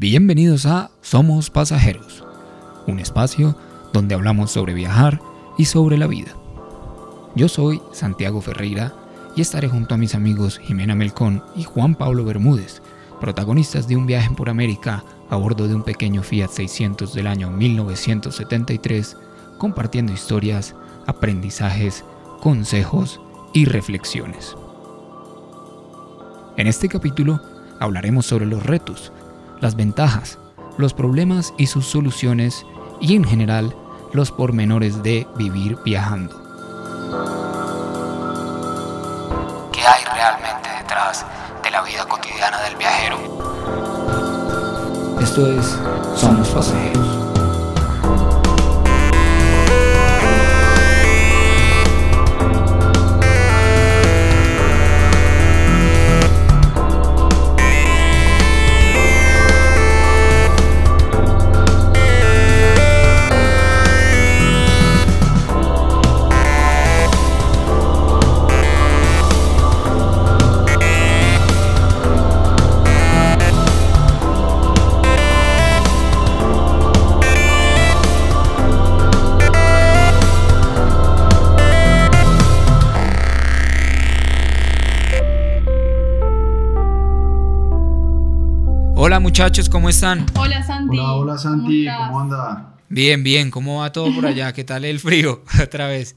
Bienvenidos a Somos Pasajeros, un espacio donde hablamos sobre viajar y sobre la vida. Yo soy Santiago Ferreira y estaré junto a mis amigos Jimena Melcón y Juan Pablo Bermúdez, protagonistas de un viaje por América a bordo de un pequeño Fiat 600 del año 1973, compartiendo historias, aprendizajes, consejos y reflexiones. En este capítulo hablaremos sobre los retos, las ventajas, los problemas y sus soluciones y en general los pormenores de vivir viajando. ¿Qué hay realmente detrás de la vida cotidiana del viajero? Esto es Somos Pasajeros. Hola muchachos, ¿cómo están? Hola Santi. Hola, hola Santi, ¿cómo, anda? Bien, bien, ¿cómo va todo por allá? ¿Qué tal el frío otra vez?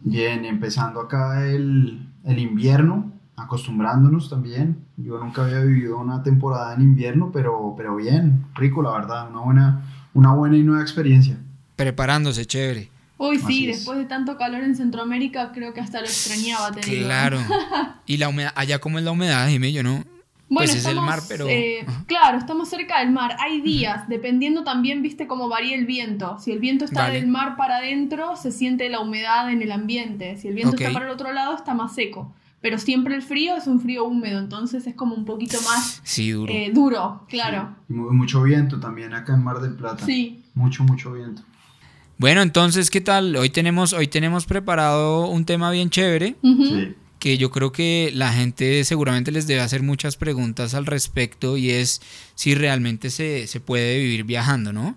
Bien, empezando acá el, el invierno, acostumbrándonos también. Yo nunca había vivido una temporada en invierno, pero, pero bien, rico la verdad, una buena, una buena y nueva experiencia. Preparándose, chévere. Uy, sí, Así es. después de tanto calor en Centroamérica, creo que hasta lo extrañaba, te digo. Claro. ¿Y la humedad? ¿Allá cómo es la humedad, Jimé? Yo no... Bueno, pues es el estamos, mar, pero... eh, Ajá. claro, estamos cerca del mar. Hay días, dependiendo también, viste, cómo varía el viento. Si el viento está Vale. del mar para adentro, se siente la humedad en el ambiente. Si el viento está para el otro lado, está más seco. Pero siempre el frío es un frío húmedo, entonces es como un poquito más Sí, duro. eh, duro, claro. Y mu- mucho viento también acá en Mar del Plata. Sí. Mucho, mucho viento. Bueno, entonces, ¿qué tal? Hoy tenemos, hoy tenemos preparado un tema bien chévere. Sí. Que yo creo que la gente seguramente les debe hacer muchas preguntas al respecto y es si realmente se, se puede vivir viajando, ¿no?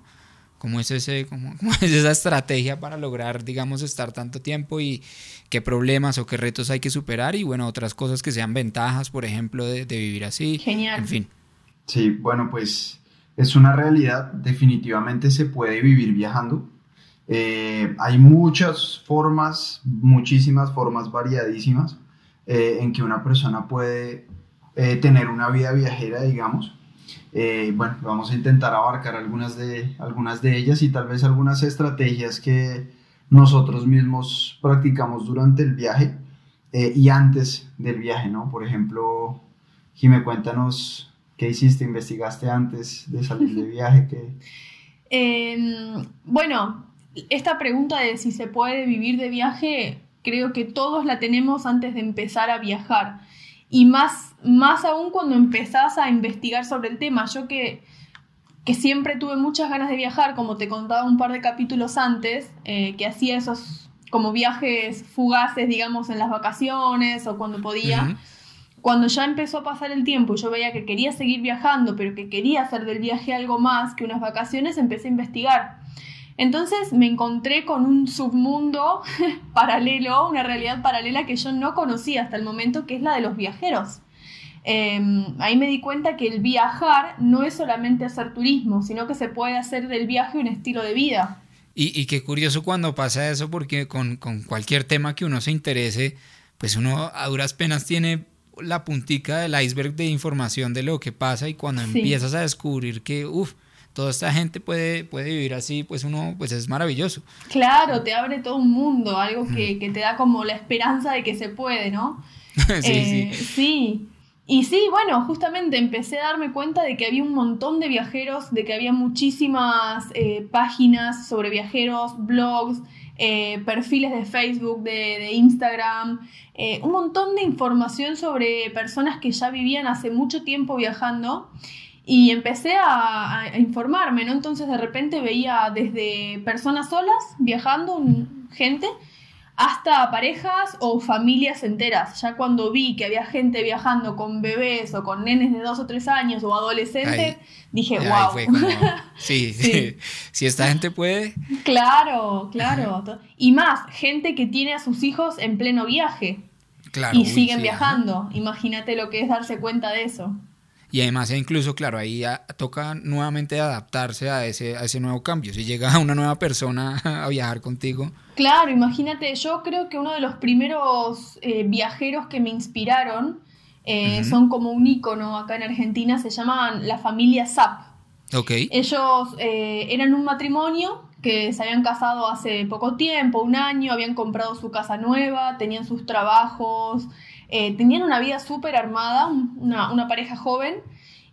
¿Cómo es, ese, cómo, cómo es esa estrategia para lograr, digamos, estar tanto tiempo y qué problemas o qué retos hay que superar y, bueno, otras cosas que sean ventajas, por ejemplo, de, de vivir así. Genial. En fin. Sí, bueno, pues es una realidad, definitivamente se puede vivir viajando. Eh, hay muchas formas, muchísimas formas variadísimas eh, en que una persona puede eh, tener una vida viajera, digamos. Eh, bueno, vamos a intentar abarcar algunas de, algunas de ellas y tal vez algunas estrategias que nosotros mismos practicamos durante el viaje y antes del viaje, ¿no? Por ejemplo, Jimé, cuéntanos qué hiciste, investigaste antes de salir de viaje, qué... Eh, bueno, esta pregunta de si se puede vivir de viaje, creo que todos la tenemos antes de empezar a viajar. Y más, más aún cuando empezás a investigar sobre el tema. Yo que, que siempre tuve muchas ganas de viajar, como te contaba un par de capítulos antes, eh, que hacía esos como viajes fugaces, digamos, en las vacaciones o cuando podía cuando ya empezó a pasar el tiempo y yo veía que quería seguir viajando, pero que quería hacer del viaje algo más que unas vacaciones, empecé a investigar. Entonces me encontré con un submundo paralelo, una realidad paralela que yo no conocía hasta el momento, que es la de los viajeros. Eh, ahí me di cuenta que el viajar no es solamente hacer turismo, sino que se puede hacer del viaje un estilo de vida. Y, y qué curioso cuando pasa eso, porque con, con cualquier tema que uno se interese, pues uno a duras penas tiene la puntica del iceberg de información de lo que pasa y cuando Sí. empiezas a descubrir que, uff, toda esta gente puede, puede vivir así, pues uno, pues es maravilloso. Claro, te abre todo un mundo, algo que, que te da como la esperanza de que se puede, ¿no? sí, Eh, sí. sí. Y sí, bueno, justamente empecé a darme cuenta de que había un montón de viajeros, de que había muchísimas eh, páginas sobre viajeros, blogs, eh, perfiles de Facebook, de, de Instagram, eh, un montón de información sobre personas que ya vivían hace mucho tiempo viajando. Y empecé a, a informarme, ¿no? Entonces de repente veía desde personas solas viajando, gente, hasta parejas o familias enteras. Ya cuando vi que había gente viajando con bebés o con nenes de dos o tres años o adolescentes, dije, wow. sí, sí. si esta gente puede. Claro, claro. Y más, gente que tiene a sus hijos en pleno viaje. Claro, y siguen viajando. Imagínate lo que es darse cuenta de eso. Y además, incluso, claro, ahí toca nuevamente adaptarse a ese, a ese nuevo cambio. Si llega una nueva persona a viajar contigo. Claro, imagínate, yo creo que uno de los primeros eh, viajeros que me inspiraron eh, son como un ícono acá en Argentina, se llaman la familia Zap. Okay. Ellos eh, eran un matrimonio que se habían casado hace poco tiempo, un año, habían comprado su casa nueva, tenían sus trabajos, eh, tenían una vida súper armada, una, pareja joven,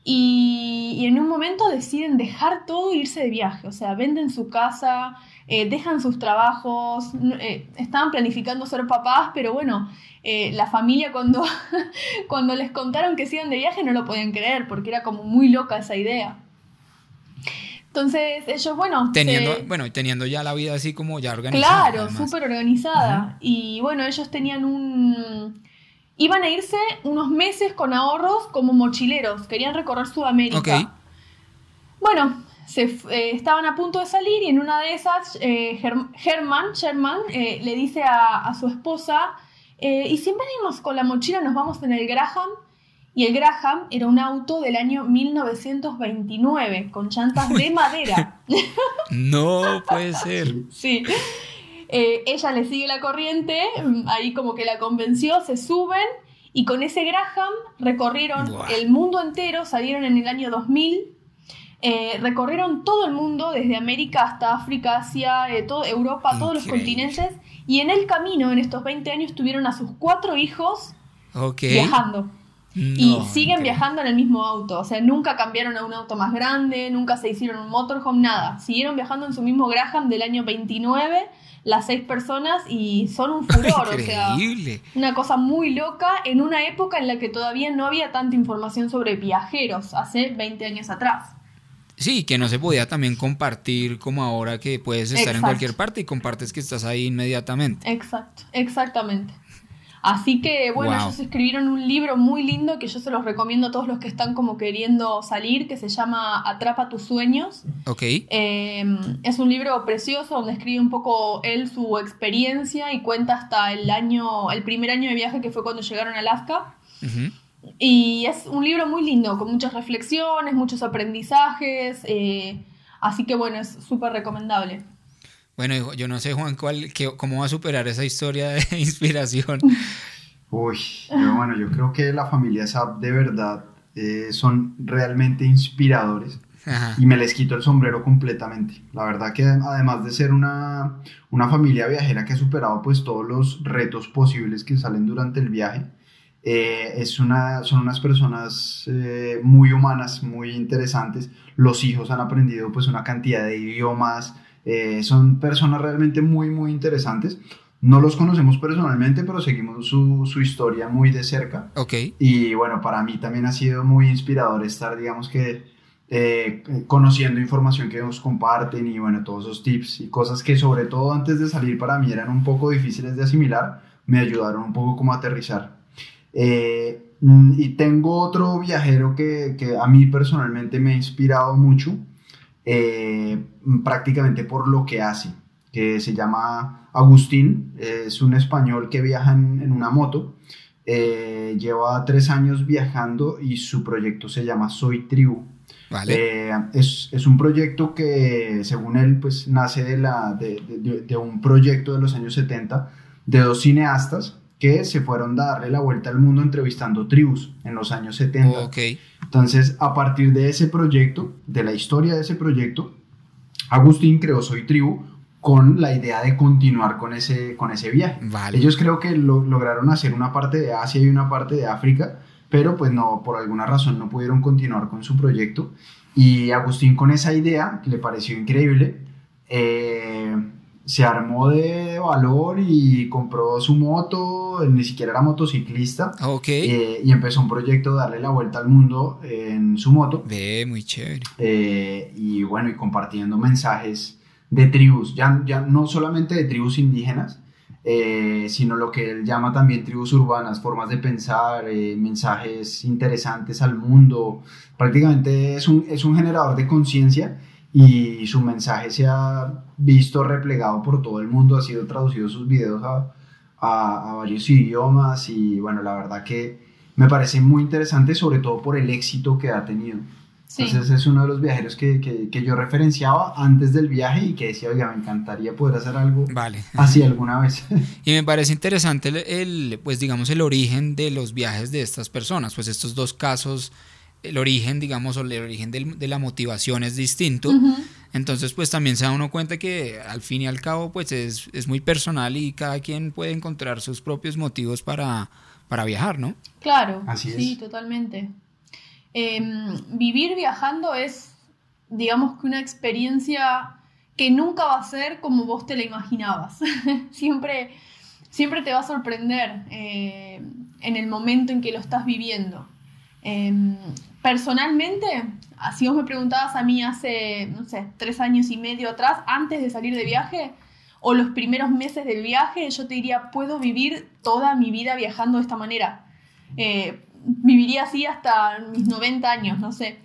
y, en un momento deciden dejar todo e irse de viaje, o sea, venden su casa, eh, dejan sus trabajos, eh, estaban planificando ser papás, pero bueno, la familia cuando, cuando les contaron que se iban de viaje no lo podían creer, porque era como muy loca esa idea. Entonces ellos, bueno... Teniendo, bueno, teniendo ya la vida así como ya organizada. Claro, súper organizada. Y bueno, ellos tenían un Iban a irse unos meses con ahorros como mochileros, querían recorrer Sudamérica. Bueno, se, eh, estaban a punto de salir y en una de esas eh, Herman, Sherman eh, le dice a, su esposa, ¿y si venimos con la mochila nos vamos en el Graham? Y el Graham era un auto del año 1929 con llantas de madera. no puede ser. Sí. Eh, ella le sigue la corriente, mm, ahí como que la convenció, se suben y con ese Graham recorrieron el mundo entero, salieron en el año 2000, eh, recorrieron todo el mundo, desde América hasta África, Asia, eh, todo, Europa, todos los continentes, y en el camino, en estos 20 años, tuvieron a sus cuatro hijos viajando. y siguen viajando en el mismo auto, o sea, nunca cambiaron a un auto más grande, nunca se hicieron un motorhome, nada. Siguieron viajando en su mismo Graham del año 29 las seis personas y son un furor, o sea, una cosa muy loca en una época en la que todavía no había tanta información sobre viajeros, hace 20 años atrás. Sí, que no se podía también compartir como ahora que puedes estar en cualquier parte y compartes que estás ahí inmediatamente. Exacto, exactamente. Así que bueno, ellos escribieron un libro muy lindo que yo se los recomiendo a todos los que están como queriendo salir, que se llama Atrapa tus sueños. Ok. Em, es un libro precioso donde escribe un poco él su experiencia y cuenta hasta el año, el primer año de viaje que fue cuando llegaron a Alaska. Y es un libro muy lindo, con muchas reflexiones, muchos aprendizajes. Eh, así que bueno, es súper recomendable. Bueno, yo no sé, Juan, cuál, cómo va a superar esa historia de inspiración. Uy, bueno, yo creo que la familia Saab de verdad eh, son realmente inspiradores. Y me les quito el sombrero completamente. La verdad que además de ser una, una, familia viajera que ha superado pues todos los retos posibles que salen durante el viaje, eh, es una, son unas personas eh, muy humanas, muy interesantes. Los hijos han aprendido pues una cantidad de idiomas, eh, son personas realmente muy, muy interesantes. No los conocemos personalmente, pero seguimos su, su, historia muy de cerca. Ok. Y bueno, para mí también ha sido muy inspirador estar, digamos que, eh, conociendo información que nos comparten y bueno, todos esos tips y cosas que sobre todo antes de salir para mí eran un poco difíciles de asimilar, me ayudaron un poco como a aterrizar. Eh, y tengo otro viajero que, que a mí personalmente me ha inspirado mucho eh, prácticamente por lo que hace, que se llama Agustín, es un español que viaja en, una moto, eh, lleva tres años viajando y su proyecto se llama Soy Tribu. Eh, es, es, un proyecto que, según él, pues nace de, la, de, de, de, un proyecto de los años 70 de dos cineastas que se fueron a darle la vuelta al mundo entrevistando tribus en los años 70. Entonces, a partir de ese proyecto, de la historia de ese proyecto, Agustín creó Soy Tribu con la idea de continuar con ese, con ese viaje. Ellos creo que lo, lograron hacer una parte de Asia y una parte de África, pero pues no, por alguna razón no pudieron continuar con su proyecto. Y Agustín con esa idea, que le pareció increíble, eh, se armó de valor y compró su moto, ni siquiera era motociclista. Eh, y empezó un proyecto de darle la vuelta al mundo en su moto. Ve, muy chévere. Eh, y bueno, y compartiendo mensajes de tribus, ya, ya no solamente de tribus indígenas, eh, sino lo que él llama también tribus urbanas, formas de pensar, eh, mensajes interesantes al mundo. Prácticamente es un, es un generador de conciencia y su mensaje se ha visto replegado por todo el mundo, ha sido traducido sus videos a, a, varios idiomas y bueno, la verdad que me parece muy interesante, sobre todo por el éxito que ha tenido. Entonces es uno de los viajeros que, que, que, yo referenciaba antes del viaje y que decía, oiga, me encantaría poder hacer algo vale. así alguna vez. Y me parece interesante el, el, pues digamos, el origen de los viajes de estas personas, pues estos dos casos el origen, digamos, o el origen de la motivación es distinto. Entonces, pues también se da uno cuenta que al fin y al cabo, pues es, es muy personal y cada quien puede encontrar sus propios motivos para, para viajar, ¿no? Claro, sí, totalmente. Em, vivir viajando es, digamos que una experiencia que nunca va a ser como vos te la imaginabas. siempre, siempre te va a sorprender eh, en el momento en que lo estás viviendo. Em, personalmente, si vos me preguntabas a mí hace, no sé, tres años y medio atrás, antes de salir de viaje, o los primeros meses del viaje, yo te diría, puedo vivir toda mi vida viajando de esta manera. Eh, viviría así hasta mis 90 años, no sé.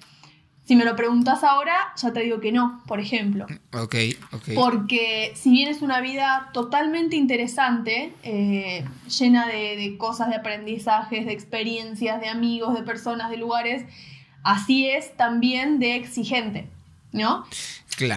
Si me lo preguntas ahora, ya te digo que no, por ejemplo. Ok, ok. Porque si bien es una vida totalmente interesante, eh, llena de, cosas, de aprendizajes, de experiencias, de amigos, de personas, de lugares, así es también de exigente, ¿no?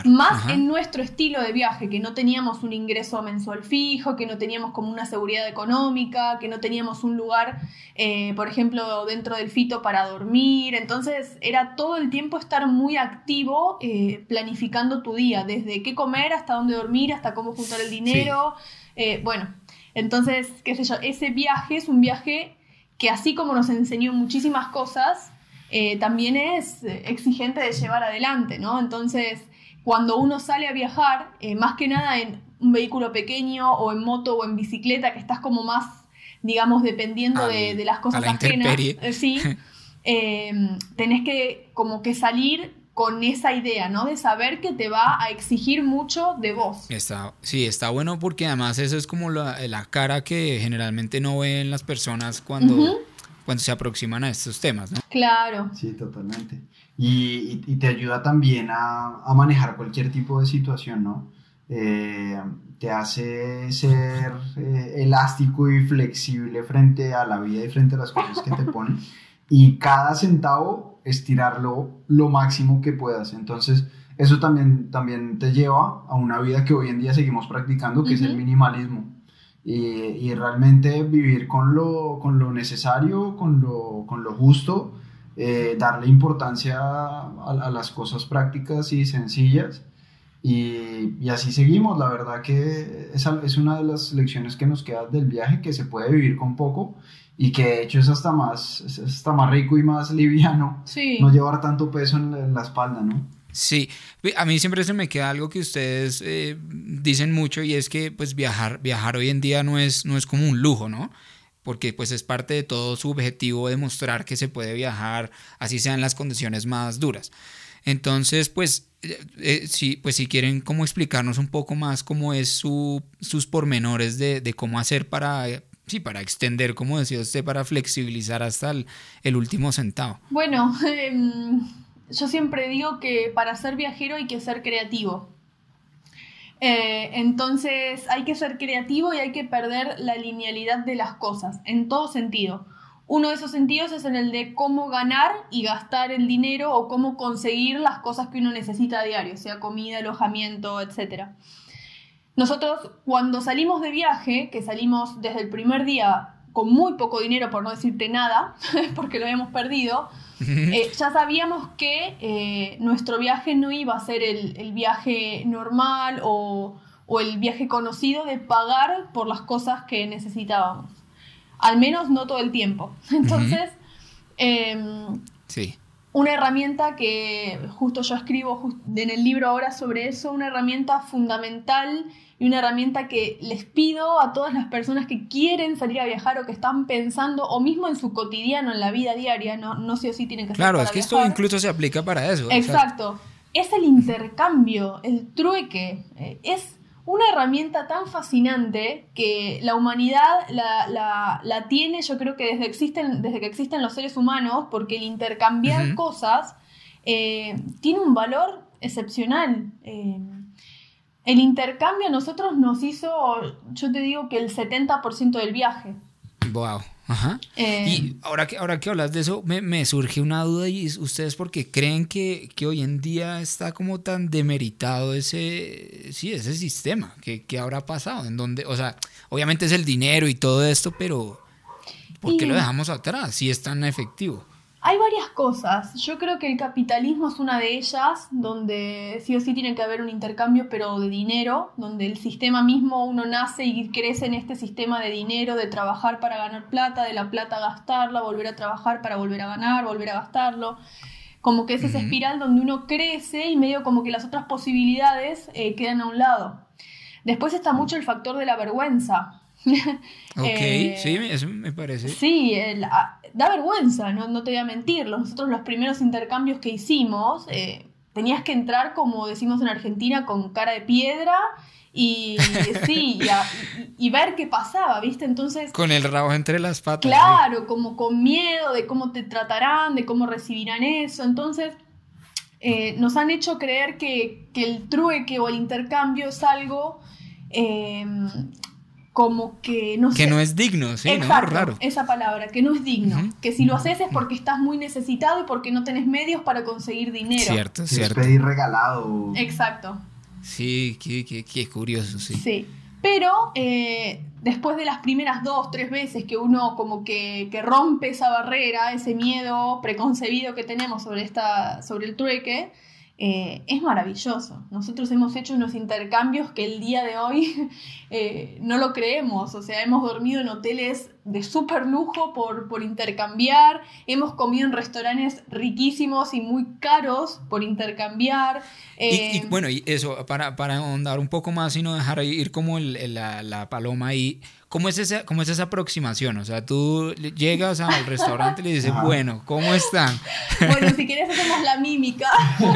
Más en nuestro estilo de viaje, que no teníamos un ingreso mensual fijo, que no teníamos como una seguridad económica, que no teníamos un lugar, eh, por ejemplo, dentro del fito para dormir. Entonces era todo el tiempo estar muy activo eh, planificando tu día, desde qué comer hasta dónde dormir, hasta cómo juntar el dinero. Eh, bueno, entonces, qué sé yo, ese viaje es un viaje que así como nos enseñó muchísimas cosas, también es exigente de llevar adelante, ¿no? Entonces, cuando uno sale a viajar, eh, más que nada en un vehículo pequeño o en moto o en bicicleta, que estás como más, digamos, dependiendo de, las cosas ajenas, eh, sí, eh, tenés que como que salir con esa idea, ¿no? De saber que te va a exigir mucho de vos. Está, sí, está bueno porque además eso es como la, cara que generalmente no ven las personas cuando, cuando se aproximan a estos temas, ¿no? Claro. Sí, totalmente y, te ayuda también a, manejar cualquier tipo de situación, ¿no? Eh, te hace ser eh, elástico y flexible frente a la vida y frente a las cosas que te ponen y cada centavo estirarlo lo máximo que puedas. Entonces, eso también, también te lleva a una vida que hoy en día seguimos practicando, que es el minimalismo. Y, realmente vivir con lo, con lo necesario, con lo, con lo justo eh, darle importancia a, las cosas prácticas y sencillas. Y, así seguimos, la verdad que esa es una de las lecciones que nos queda del viaje, que se puede vivir con poco y que de hecho es hasta más, es más rico y más liviano no llevar tanto peso en la, espalda, ¿no? Sí, a mí siempre se me queda algo que ustedes eh, dicen mucho y es que pues viajar, viajar hoy en día no es, no es como un lujo, ¿no? porque pues es parte de todo su objetivo demostrar que se puede viajar, así sean las condiciones más duras. Entonces, pues, eh, eh, si, pues si quieren como explicarnos un poco más cómo es su, sus pormenores de, cómo hacer para, sí, para extender, como decía usted, para flexibilizar hasta el, el último centavo. Bueno, em, yo siempre digo que para ser viajero hay que ser creativo. Eh, entonces hay que ser creativo y hay que perder la linealidad de las cosas, en todo sentido. Uno de esos sentidos es en el de cómo ganar y gastar el dinero o cómo conseguir las cosas que uno necesita a diario, sea comida, alojamiento, etc. Nosotros cuando salimos de viaje, que salimos desde el primer día con muy poco dinero, por no decirte nada, porque lo habíamos perdido, eh, ya sabíamos que eh, nuestro viaje no iba a ser el, viaje normal o, el viaje conocido de pagar por las cosas que necesitábamos. Al menos no todo el tiempo. Entonces, em, sí. Una herramienta que justo yo escribo en el libro ahora sobre eso, una herramienta fundamental y una herramienta que les pido a todas las personas que quieren salir a viajar o que están pensando, o mismo en su cotidiano, en la vida diaria, no, no sé o sí tienen que Claro, es que esto incluso se aplica para eso. Exacto. Es el intercambio, el trueque. Eh, es una herramienta tan fascinante que la humanidad la, tiene, yo creo que desde, existen, desde que existen los seres humanos, porque el intercambiar cosas eh, tiene un valor excepcional. Eh, el intercambio a nosotros nos hizo, yo te digo que el 70% del viaje. Wow. Ajá. Eh, y ahora que, ahora que hablas de eso, me, surge una duda y ustedes porque creen que, hoy en día está como tan demeritado ese, sí, ese sistema, que, habrá pasado, en donde, o sea, obviamente es el dinero y todo esto, pero ¿por qué lo dejamos atrás si es tan efectivo? Hay varias cosas. Yo creo que el capitalismo es una de ellas, donde sí o sí tiene que haber un intercambio, pero de dinero, donde el sistema mismo uno nace y crece en este sistema de dinero, de trabajar para ganar plata, de la plata gastarla, volver a trabajar para volver a ganar, volver a gastarlo. Como que es esa espiral donde uno crece y medio como que las otras posibilidades eh, quedan a un lado. Después está mucho el factor de la vergüenza. Ok, eh, sí, eso me parece. Sí, el, da vergüenza, no, no, te voy a mentir. Nosotros los primeros intercambios que hicimos, eh, tenías que entrar, como decimos en Argentina, con cara de piedra y sí, y, ver qué pasaba, ¿viste? Entonces... Con el rabo entre las patas. Claro, como con miedo de cómo te tratarán, de cómo recibirán eso. Entonces, eh, nos han hecho creer que, el trueque o el intercambio es algo eh, como que no que no es digno, sí, Exacto, Raro. Esa palabra, que no es digno. Que si lo haces es porque estás muy necesitado y porque no tenés medios para conseguir dinero. Cierto, cierto. Es pedir regalado. Exacto. Sí, qué, qué, curioso, sí. Sí. Pero eh, después de las primeras dos, tres veces que uno como que, que, rompe esa barrera, ese miedo preconcebido que tenemos sobre, esta, sobre el trueque, eh, es maravilloso. Nosotros hemos hecho unos intercambios que el día de hoy eh, no lo creemos. O sea, hemos dormido en hoteles de súper lujo por, por intercambiar, hemos comido en restaurantes riquísimos y muy caros por intercambiar. y, eh, bueno, y eso, para, para ahondar un poco más y no dejar ir como la, la paloma ahí. ¿Cómo es, esa, ¿Cómo es esa aproximación? O sea, tú llegas al restaurante y le dices, bueno, ¿cómo están? Bueno, si quieres hacemos la mímica.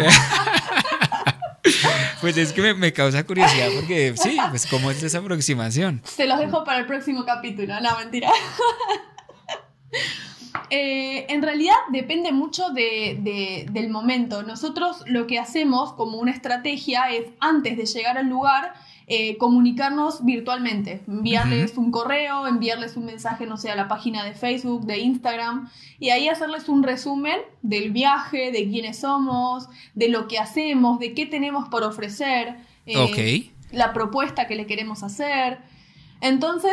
Pues es que me, causa curiosidad porque sí, pues cómo es esa aproximación. Se los dejo para el próximo capítulo, no, mentira. Eh, en realidad depende mucho del momento. Nosotros lo que hacemos como una estrategia es antes de llegar al lugar eh, comunicarnos virtualmente, enviarles un correo, enviarles un mensaje, no sé, a la página de Facebook, de Instagram, y ahí hacerles un resumen del viaje, de quiénes somos, de lo que hacemos, de qué tenemos por ofrecer, eh, la propuesta que le queremos hacer. Entonces,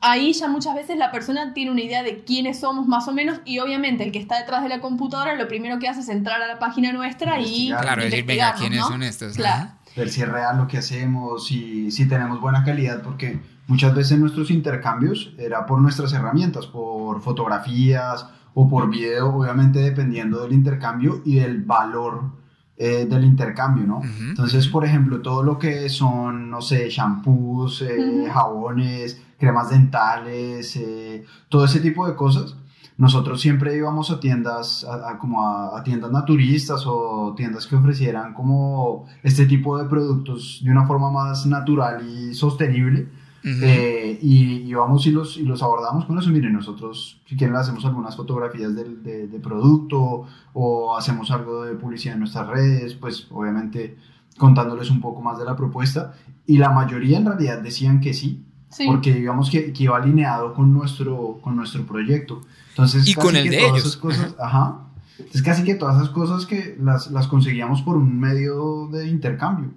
ahí ya muchas veces la persona tiene una idea de quiénes somos más o menos y obviamente el que está detrás de la computadora lo primero que hace es entrar a la página nuestra y... Claro, decir, venga, ¿quiénes son estos? Claro. ver si es real lo que hacemos, si, si tenemos buena calidad, porque muchas veces nuestros intercambios era por nuestras herramientas, por fotografías o por video, obviamente dependiendo del intercambio y del valor eh, del intercambio, ¿no? Entonces, por ejemplo, todo lo que son, no sé, shampoos, eh, jabones, cremas dentales, eh, todo ese tipo de cosas, nosotros siempre íbamos a tiendas, a, como a, tiendas naturistas o tiendas que ofrecieran como este tipo de productos de una forma más natural y sostenible. Eh, y íbamos y los, y los abordamos con eso. Miren, nosotros, si quieren, hacemos algunas fotografías de, de, producto o hacemos algo de publicidad en nuestras redes, pues obviamente contándoles un poco más de la propuesta. Y la mayoría en realidad decían que sí, porque digamos que, que, iba alineado con nuestro, con nuestro proyecto. Entonces, y con el de ellos. cosas, ajá. Entonces casi que todas esas cosas que las, las, conseguíamos por un medio de intercambio.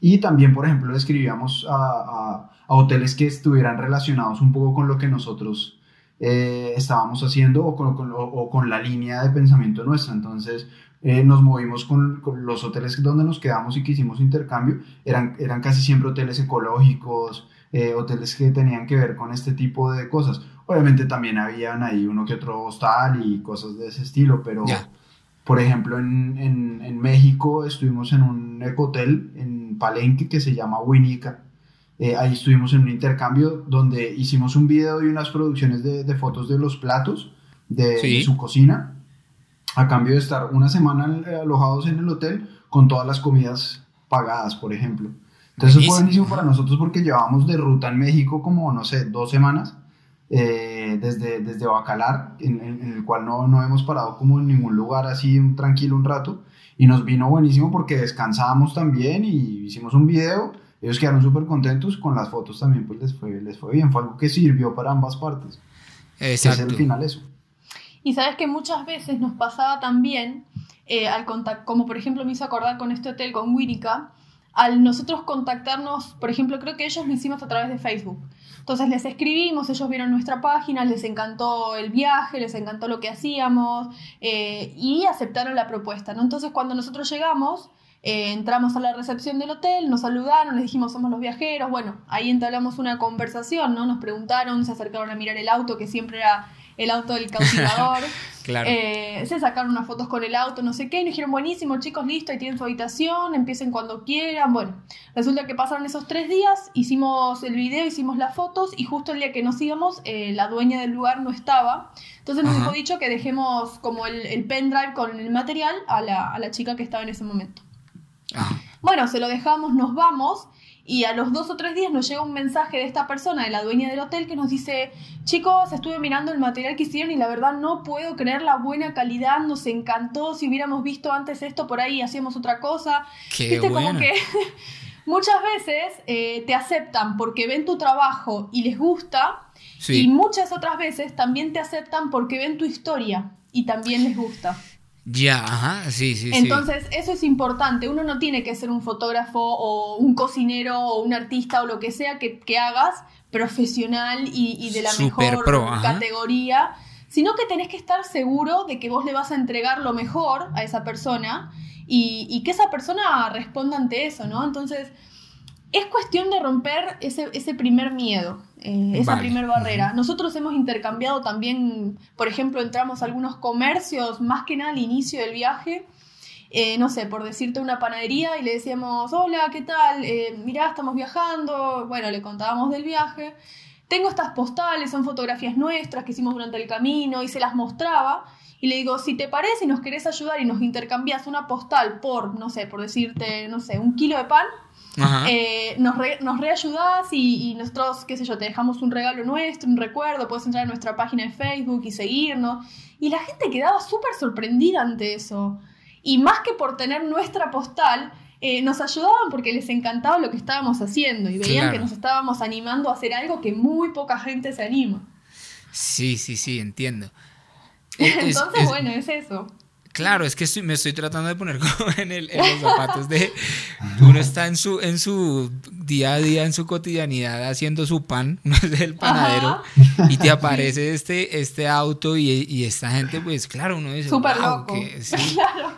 Y también, por ejemplo, escribíamos a, a, a hoteles que estuvieran relacionados un poco con lo que nosotros eh, estábamos haciendo o con, o con, la línea de pensamiento nuestra. Entonces, eh, nos movimos con, con, los hoteles donde nos quedamos y que hicimos intercambio. Eran, eran casi siempre hoteles ecológicos, eh, hoteles que tenían que ver con este tipo de cosas. Obviamente también habían ahí uno que otro hostal y cosas de ese estilo, pero por ejemplo en, en, México estuvimos en un ecotel en Palenque que se llama Winica. Eh, ahí estuvimos en un intercambio donde hicimos un video y unas producciones de, de fotos de los platos de, su cocina a cambio de estar una semana alojados en el hotel con todas las comidas pagadas, por ejemplo. Entonces fue buenísimo para nosotros porque llevábamos de ruta en México como, no sé, dos semanas, eh, desde, desde Bacalar, en, en, el cual no, no hemos parado como en ningún lugar así tranquilo un rato, y nos vino buenísimo porque descansábamos también y hicimos un video, ellos quedaron súper contentos, con las fotos también pues les fue, les fue bien, fue algo que sirvió para ambas partes. Exacto. Es el final eso. Y sabes que muchas veces nos pasaba también, eh, al contact como por ejemplo me hizo acordar con este hotel, con Wirika, al nosotros contactarnos, por ejemplo, creo que ellos lo hicimos a través de Facebook. Entonces les escribimos, ellos vieron nuestra página, les encantó el viaje, les encantó lo que hacíamos eh, y aceptaron la propuesta. ¿no? Entonces cuando nosotros llegamos, eh, entramos a la recepción del hotel, nos saludaron, les dijimos somos los viajeros, bueno, ahí entablamos una conversación, ¿no? Nos preguntaron, se acercaron a mirar el auto, que siempre era el auto del cautivador. claro. Eh, se sacaron unas fotos con el auto, no sé qué, y nos dijeron, buenísimo, chicos, listo, ahí tienen su habitación, empiecen cuando quieran. Bueno, resulta que pasaron esos tres días, hicimos el video, hicimos las fotos, y justo el día que nos íbamos, eh, la dueña del lugar no estaba. Entonces nos dejó dicho que dejemos como el, el pendrive con el material a la, a la chica que estaba en ese momento. Ah, Bueno, se lo dejamos, nos vamos y a los dos o tres días nos llega un mensaje de esta persona, de la dueña del hotel, que nos dice, chicos, estuve mirando el material que hicieron y la verdad no puedo creer la buena calidad, nos encantó, si hubiéramos visto antes esto por ahí hacíamos otra cosa. qué Viste, bueno. como que muchas veces eh, te aceptan porque ven tu trabajo y les gusta Sí. y muchas otras veces también te aceptan porque ven tu historia y también les gusta. Ya, ajá, sí, sí, sí. Entonces, eso es importante. Uno no tiene que ser un fotógrafo o un cocinero o un artista o lo que sea que, que hagas profesional y, y de la Super mejor pro, categoría, sino que tenés que estar seguro de que vos le vas a entregar lo mejor a esa persona y, y que esa persona responda ante eso, ¿no? Entonces, es cuestión de romper ese, ese primer miedo, eh, esa Vale. primer barrera. Nosotros hemos intercambiado también, por ejemplo, entramos a algunos comercios, más que nada al inicio del viaje, eh, no sé, por decirte una panadería y le decíamos, hola, ¿qué tal? Eh, mirá, estamos viajando, bueno, le contábamos del viaje. Tengo estas postales, son fotografías nuestras que hicimos durante el camino y se las mostraba. Y le digo, si te parece y nos querés ayudar y nos intercambias una postal por, no sé, por decirte, no sé, un kilo de pan. Eh, nos, re- nos reayudás y, y nosotros, qué sé yo, te dejamos un regalo nuestro, un recuerdo, puedes entrar a nuestra página de Facebook y seguirnos. Y la gente quedaba súper sorprendida ante eso. Y más que por tener nuestra postal, eh, nos ayudaban porque les encantaba lo que estábamos haciendo y veían Claro. que nos estábamos animando a hacer algo que muy poca gente se anima. Sí, sí, sí, entiendo. Es- es- Entonces, es- bueno, es eso. Claro, es que estoy- me estoy tratando de poner como en, el- en los zapatos de uno está en su en su día a día en su cotidianidad haciendo su pan, uno es el panadero y te aparece este este auto y, y esta gente pues claro uno dice Súper "Wow, loco. que sí". Claro.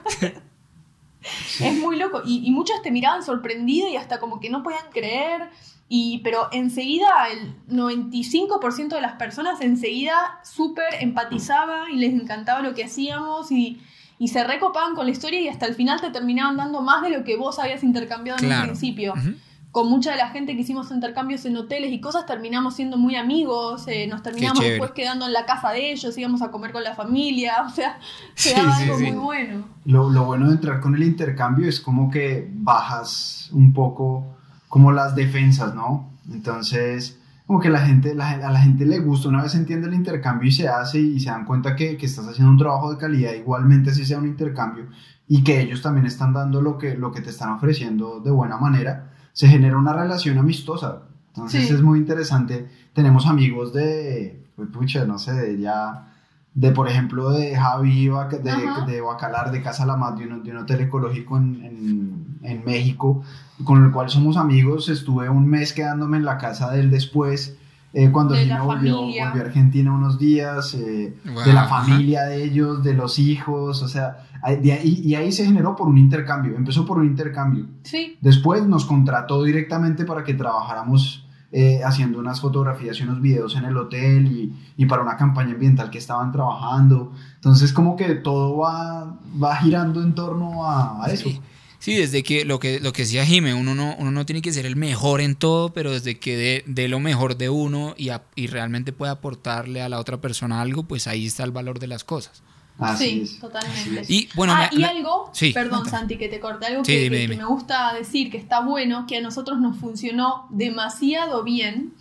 es muy loco. Y, y muchos te miraban sorprendido y hasta como que no podían creer. Y, pero enseguida el 95% de las personas enseguida súper empatizaba y les encantaba lo que hacíamos y, y se recopaban con la historia y hasta el final te terminaban dando más de lo que vos habías intercambiado en Claro. un principio. Ujú. Con mucha de la gente que hicimos intercambios en hoteles y cosas terminamos siendo muy amigos, eh, nos terminamos después quedando en la casa de ellos, íbamos a comer con la familia, o sea, se Sí, daba sí, algo sí. muy bueno. Lo, lo bueno de entrar con el intercambio es como que bajas un poco como las defensas, ¿no? Entonces, como que la gente, la, a la gente le gusta, una vez entiende el intercambio y se hace y se dan cuenta que, que estás haciendo un trabajo de calidad, igualmente si sea un intercambio y que ellos también están dando lo que, lo que te están ofreciendo de buena manera, se genera una relación amistosa. Entonces Sí. es muy interesante. Tenemos amigos de, pucha, no sé, de ya de por ejemplo de Javi de, Ajá. de Bacalar de Casa La Mat, de un, de un hotel ecológico en, en- en México con el cual somos amigos estuve un mes quedándome en la casa de él después eh, cuando De volvió, volvió a Argentina unos días eh, Wow, de la familia de ellos de los hijos o sea ahí- de ahí, y ahí se generó por un intercambio empezó por un intercambio Sí, Después nos contrató directamente para que trabajáramos eh, haciendo unas fotografías y unos videos en el hotel y, y para una campaña ambiental que estaban trabajando. Entonces como que todo va, va girando en torno a, a eso. Sí. Sí, desde que lo que lo que decía Jime, uno no, uno no tiene que ser el mejor en todo, pero desde que dé dé lo mejor de uno y, y realmente pueda aportarle a la otra persona algo, pues ahí está el valor de las cosas. Así sí, es. totalmente. Y bueno, ah, me- y me- algo, sí, perdón. Santi, que te corté, algo Sí, que, dime, que- dime. que me gusta decir que está bueno, que a nosotros nos funcionó demasiado bien,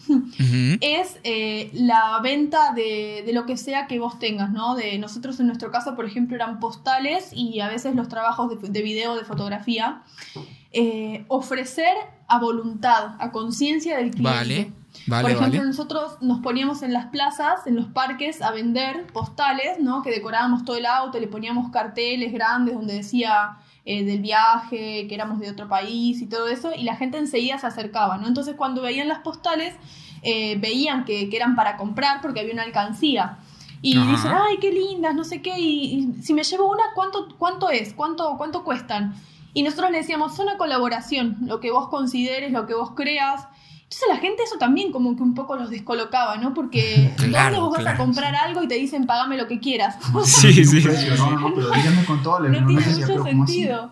es eh, la venta de, de lo que sea que vos tengas, ¿no? De nosotros en nuestro caso, por ejemplo, eran postales y a veces los trabajos de, de video, de fotografía. Eh, ofrecer a voluntad, a conciencia del cliente. Vale, vale, Por ejemplo, vale. nosotros nos poníamos en las plazas, en los parques, a vender postales, ¿no? Que decorábamos todo el auto, le poníamos carteles grandes donde decía eh, del viaje, que éramos de otro país y todo eso, y la gente enseguida se acercaba, ¿no? Entonces, cuando veían las postales, eh, veían que, que eran para comprar porque había una alcancía. Y Ajá. dicen, ay, qué lindas, no sé qué, y, y si me llevo una, ¿cuánto, cuánto es? ¿Cuánto, ¿Cuánto cuestan? Y nosotros le decíamos, es una colaboración, lo que vos consideres, lo que vos creas. Entonces la gente eso también como que un poco los descolocaba, ¿no? Porque Claro, ¿dónde vos vas a comprar algo y te dicen, pagame lo que quieras? Sí, Tiene sí. precio, No, no, no, pero díganme con todo. no tiene decía, mucho sentido.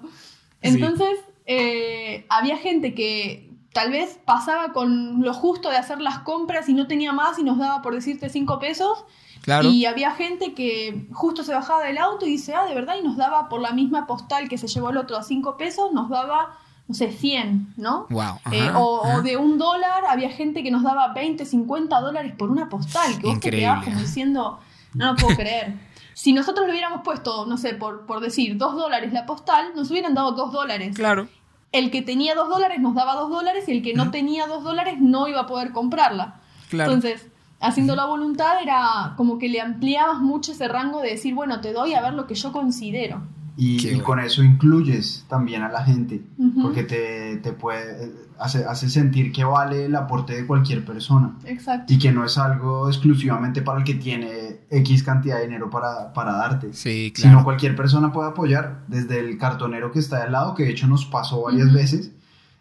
Entonces, eh, había gente que tal vez pasaba con lo justo de hacer las compras y no tenía más y nos daba, por decirte, cinco pesos. Claro. Y había gente que justo se bajaba del auto y dice, ah, de verdad, y nos daba por la misma postal que se llevó el otro a cinco pesos, nos daba, no sé, 100, ¿no? Wow. ajá, Eh, o, de un dólar, había gente que nos daba 20, 50 dólares por una postal, que vos te quedabas como diciendo, no lo puedo creer. Si nosotros le hubiéramos puesto, no sé, por, por decir, dos dólares la postal, nos hubieran dado dos dólares. Claro. El que tenía dos dólares nos daba dos dólares y el que no tenía dos dólares no iba a poder comprarla. Claro. Entonces, haciendo la voluntad era como que le ampliabas mucho ese rango de decir, bueno, te doy a ver lo que yo considero. Y, y bueno. con eso incluyes también a la gente, Ujú. porque te, te puede, hace, hace sentir que vale el aporte de cualquier persona Exacto. y que no es algo exclusivamente para el que tiene X cantidad de dinero para, para darte. Sí, Sino claro. cualquier persona puede apoyar, desde el cartonero que está de al lado, que de hecho nos pasó varias Ujú. veces.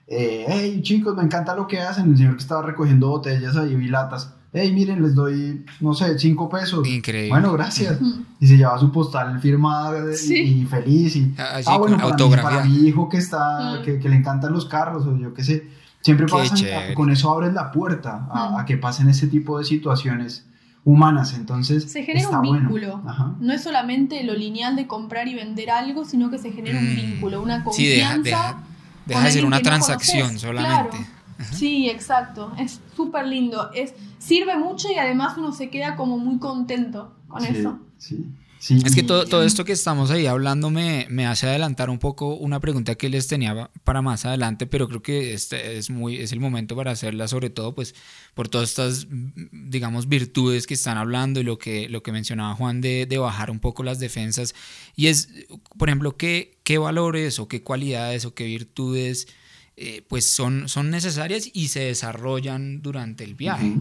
Eh, hey chicos, me encanta lo que hacen. El señor que estaba recogiendo botellas ahí y latas. Hey, miren, les doy, no sé, cinco pesos. Increíble. Bueno, gracias. Y se lleva su postal firmada de- Sí. y feliz. Y, Ah, sí, ah, bueno, para mi, para mi hijo que, está, que, que le encantan los carros o yo qué sé. Siempre Qué pasan, chévere. con eso abres la puerta a, a que pasen ese tipo de situaciones humanas. Entonces, Se genera está un bueno. vínculo. Ajá. No es solamente lo lineal de comprar y vender algo, sino que se genera un Mm. vínculo, una Sí, deja, confianza. deja, deja de ser una no transacción solamente. Claro. Sí, exacto. Es súper lindo. Es, sirve mucho y además uno se queda como muy contento con Sí, eso. sí, sí. Es que todo, todo esto que estamos ahí hablando me, me hace adelantar un poco una pregunta que les tenía para más adelante, pero creo que este es, muy, es el momento para hacerla, sobre todo pues por todas estas, digamos, virtudes que están hablando y lo que, lo que mencionaba Juan de, de bajar un poco las defensas. Y es, por ejemplo, qué, qué valores o qué cualidades o qué virtudes eh, pues son, son necesarias y se desarrollan durante el viaje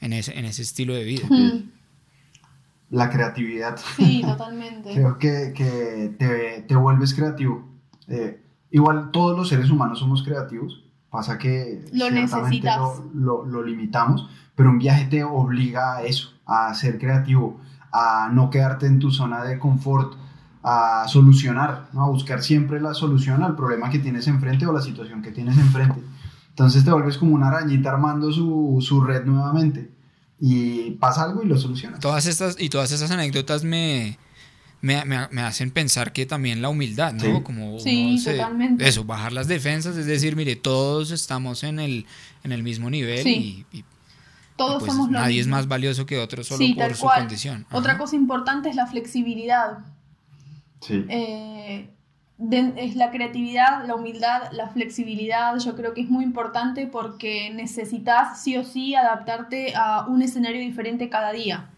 en, ese, en ese estilo de vida. La creatividad. Sí, totalmente. Creo que, que te, te vuelves creativo. Eh, igual todos los seres humanos somos creativos. Pasa que Lo necesitas. Lo, lo- lo limitamos, pero un viaje te obliga a eso, a ser creativo, a no quedarte en tu zona de confort, a solucionar, ¿no? a buscar siempre la solución al problema que tienes enfrente o la situación que tienes enfrente. Entonces te vuelves como una arañita armando su, su red nuevamente y pasa algo y lo solucionas. Todas estas y todas esas anécdotas me, me, me- me hacen pensar que también la humildad, ¿no? Sí. Como Sí, se- totalmente. Eso, bajar las defensas, es decir, mire, todos estamos en el, en el mismo nivel Sí. y, y- Todos pues somos lo nadie es más valioso que otro solo Sí, por tal su cual. condición. Otra Ajá. cosa importante es la flexibilidad. Sí. Eh, de- es la creatividad, la humildad, la flexibilidad. Yo creo que es muy importante porque necesitas sí o sí adaptarte a un escenario diferente cada día.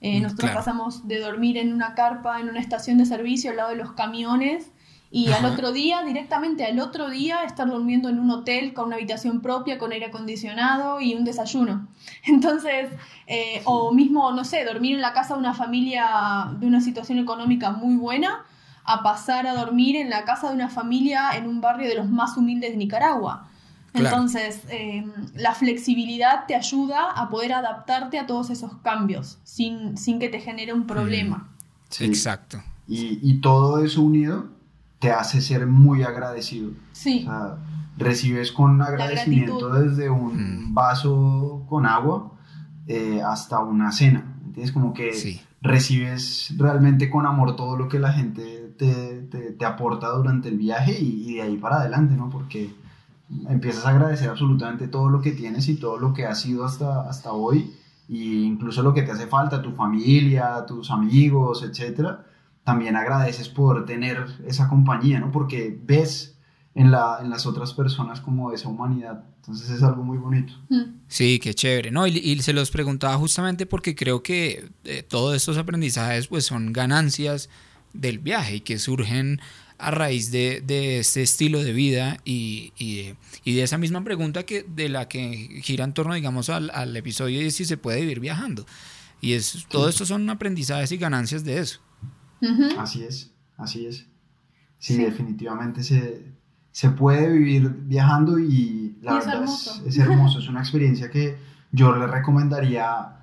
Eh, Mm, nosotros claro. pasamos de dormir en una carpa, en una estación de servicio al lado de los camiones. Y al otro día, directamente al otro día, estar durmiendo en un hotel con una habitación propia, con aire acondicionado y un desayuno. Entonces, eh, o mismo, no sé, dormir en la casa de una familia de una situación económica muy buena, a pasar a dormir en la casa de una familia en un barrio de los más humildes de Nicaragua. Claro. Entonces, eh, la flexibilidad te ayuda a poder adaptarte a todos esos cambios sin, sin que te genere un problema. Sí. Exacto. Y, y todo eso unido te hace ser muy agradecido. Sí, O sea, recibes con agradecimiento desde un Mm. vaso con agua eh, hasta una cena. ¿Entiendes? Como que Sí. recibes realmente con amor todo lo que la gente te, te, aporta durante el viaje y, de ahí para adelante, ¿no? Porque empiezas a agradecer absolutamente todo lo que tienes y todo lo que has sido hasta, hasta hoy, e incluso lo que te hace falta, tu familia, tus amigos, etcétera. También agradeces por tener esa compañía, ¿no? Porque ves en, la, en las otras personas como esa humanidad. Entonces es algo muy bonito. Mm. Sí, qué chévere. No, y, se los preguntaba justamente porque creo que eh, todos estos aprendizajes pues son ganancias del viaje y que surgen a raíz de, de este estilo de vida y, y, de, esa misma pregunta que, de la que gira en torno, digamos, al, al episodio de si se puede vivir viajando. Y es, todo esto son aprendizajes y ganancias de eso. Así es, así es. sí, definitivamente se, se puede vivir viajando y la verdad es, hermoso, es una experiencia que yo le recomendaría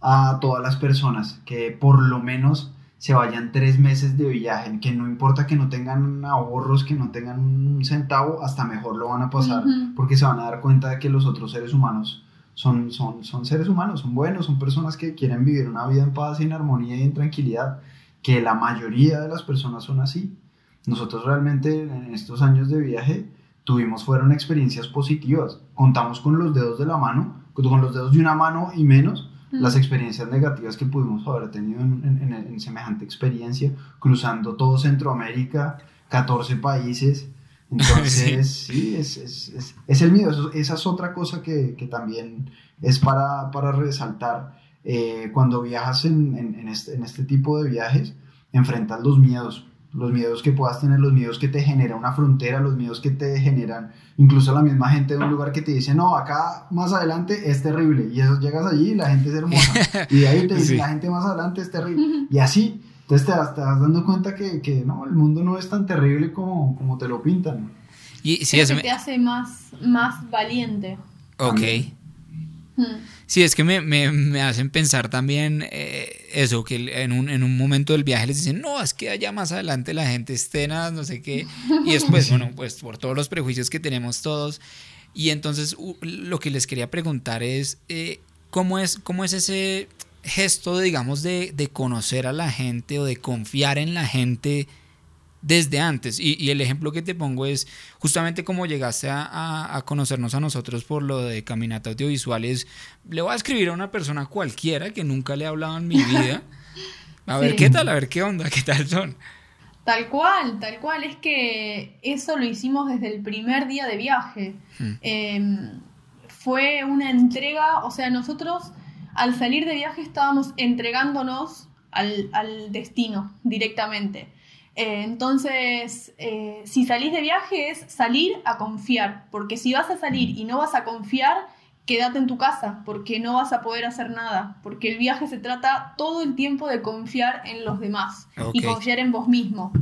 a todas las personas que por lo menos se vayan tres meses de viaje, que no importa que no tengan ahorros, que no tengan un centavo, hasta mejor lo van a pasar, porque se van a dar cuenta de que los otros seres humanos son, son, son seres humanos, son buenos, son personas que quieren vivir una vida en paz, en armonía y en tranquilidad, que la mayoría de las personas son así. Nosotros realmente en estos años de viaje tuvimos, fueron experiencias positivas. Contamos con los dedos de la mano, con los dedos de una mano y menos, mm. las experiencias negativas que pudimos haber tenido en, semejante experiencia, cruzando todo Centroamérica, 14 países. Entonces, sí, es, es, es, el miedo. esa es otra cosa que, que también es para, para resaltar. Eh, cuando viajas en, este, en este tipo de viajes, enfrentas los miedos los miedos que puedas tener, los miedos que te genera una frontera, los miedos que te generan incluso la misma gente de un lugar que te dice, no, acá más adelante es terrible, y eso llegas allí y la gente es hermosa, y de ahí te dice, la gente más adelante es terrible, y así, entonces te, te vas dando cuenta que, que, no, el mundo no es tan terrible como, como te lo pintan. Y si eso te hace más, más valiente. Ok. Sí, es que me, me, me hacen pensar también eh, eso, que en un, en un, momento del viaje les dicen, no, es que allá más adelante la gente esté nada, no sé qué. Y después, bueno, pues por todos los prejuicios que tenemos todos. Y entonces lo que les quería preguntar es, eh, ¿cómo, es ¿cómo es ese gesto, digamos, de, de conocer a la gente o de confiar en la gente? Desde antes. Y, el ejemplo que te pongo es justamente como llegaste a, conocernos a nosotros por lo de Caminata Audiovisuales. Le voy a escribir a una persona cualquiera que nunca le he hablado en mi vida. A ver qué tal, a ver qué onda, qué tal son. Tal cual, tal cual. Es que eso lo hicimos desde el primer día de viaje. Hmm. Em, fue una entrega, o sea, nosotros al salir de viaje estábamos entregándonos al, al destino directamente. Eh, entonces, eh, si salís de viaje es salir a confiar, porque si vas a salir y no vas a confiar, quédate en tu casa, porque no vas a poder hacer nada, porque el viaje se trata todo el tiempo de confiar en los demás y confiar en vos mismo.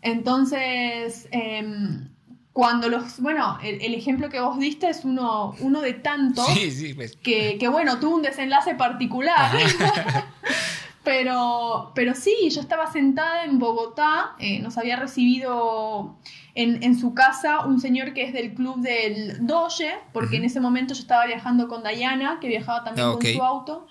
Entonces, em, cuando los, bueno, el, ejemplo que vos diste es uno, uno de tantos pues. que, que, bueno, tuvo un desenlace particular. Pero, pero sí, yo estaba sentada en Bogotá, eh, nos había recibido en, su casa un señor que es del club del Doge, porque en ese momento yo estaba viajando con Dayana, que viajaba también ah, con su auto.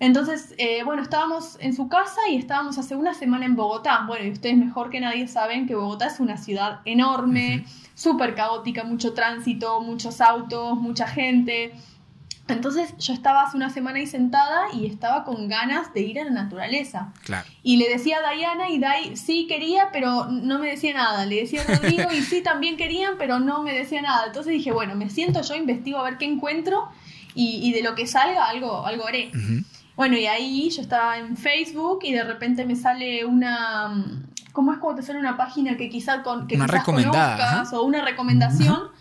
Entonces, eh, bueno, estábamos en su casa y estábamos hace una semana en Bogotá. Bueno, y ustedes mejor que nadie saben que Bogotá es una ciudad enorme, súper caótica, mucho tránsito, muchos autos, mucha gente. Entonces yo estaba hace una semana ahí sentada y estaba con ganas de ir a la naturaleza. Y le decía a Diana y Dai sí quería, pero no me decía nada. Le decía a Rodrigo y sí también querían, pero no me decía nada. Entonces dije, bueno, me siento yo, investigo a ver qué encuentro y, de lo que salga algo, algo haré. Bueno, y ahí yo estaba en Facebook y de repente me sale una... ¿Cómo es cuando te sale una página que quizás con, que una recomendada, o una recomendación?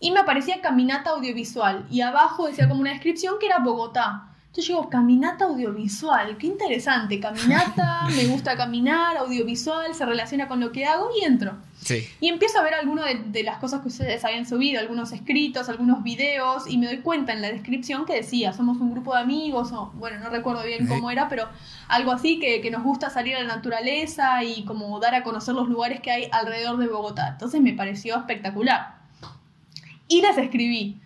Y me aparecía caminata audiovisual y abajo decía como una descripción que era Bogotá. Yo digo, caminata audiovisual, qué interesante, caminata, me gusta caminar, audiovisual, se relaciona con lo que hago y entro. Sí. Y empiezo a ver algunas de, las cosas que ustedes habían subido, algunos escritos, algunos videos, y me doy cuenta en la descripción que decía, somos un grupo de amigos, o bueno, no recuerdo bien cómo era, pero algo así que, que nos gusta salir a la naturaleza y como dar a conocer los lugares que hay alrededor de Bogotá. Entonces me pareció espectacular y les escribí.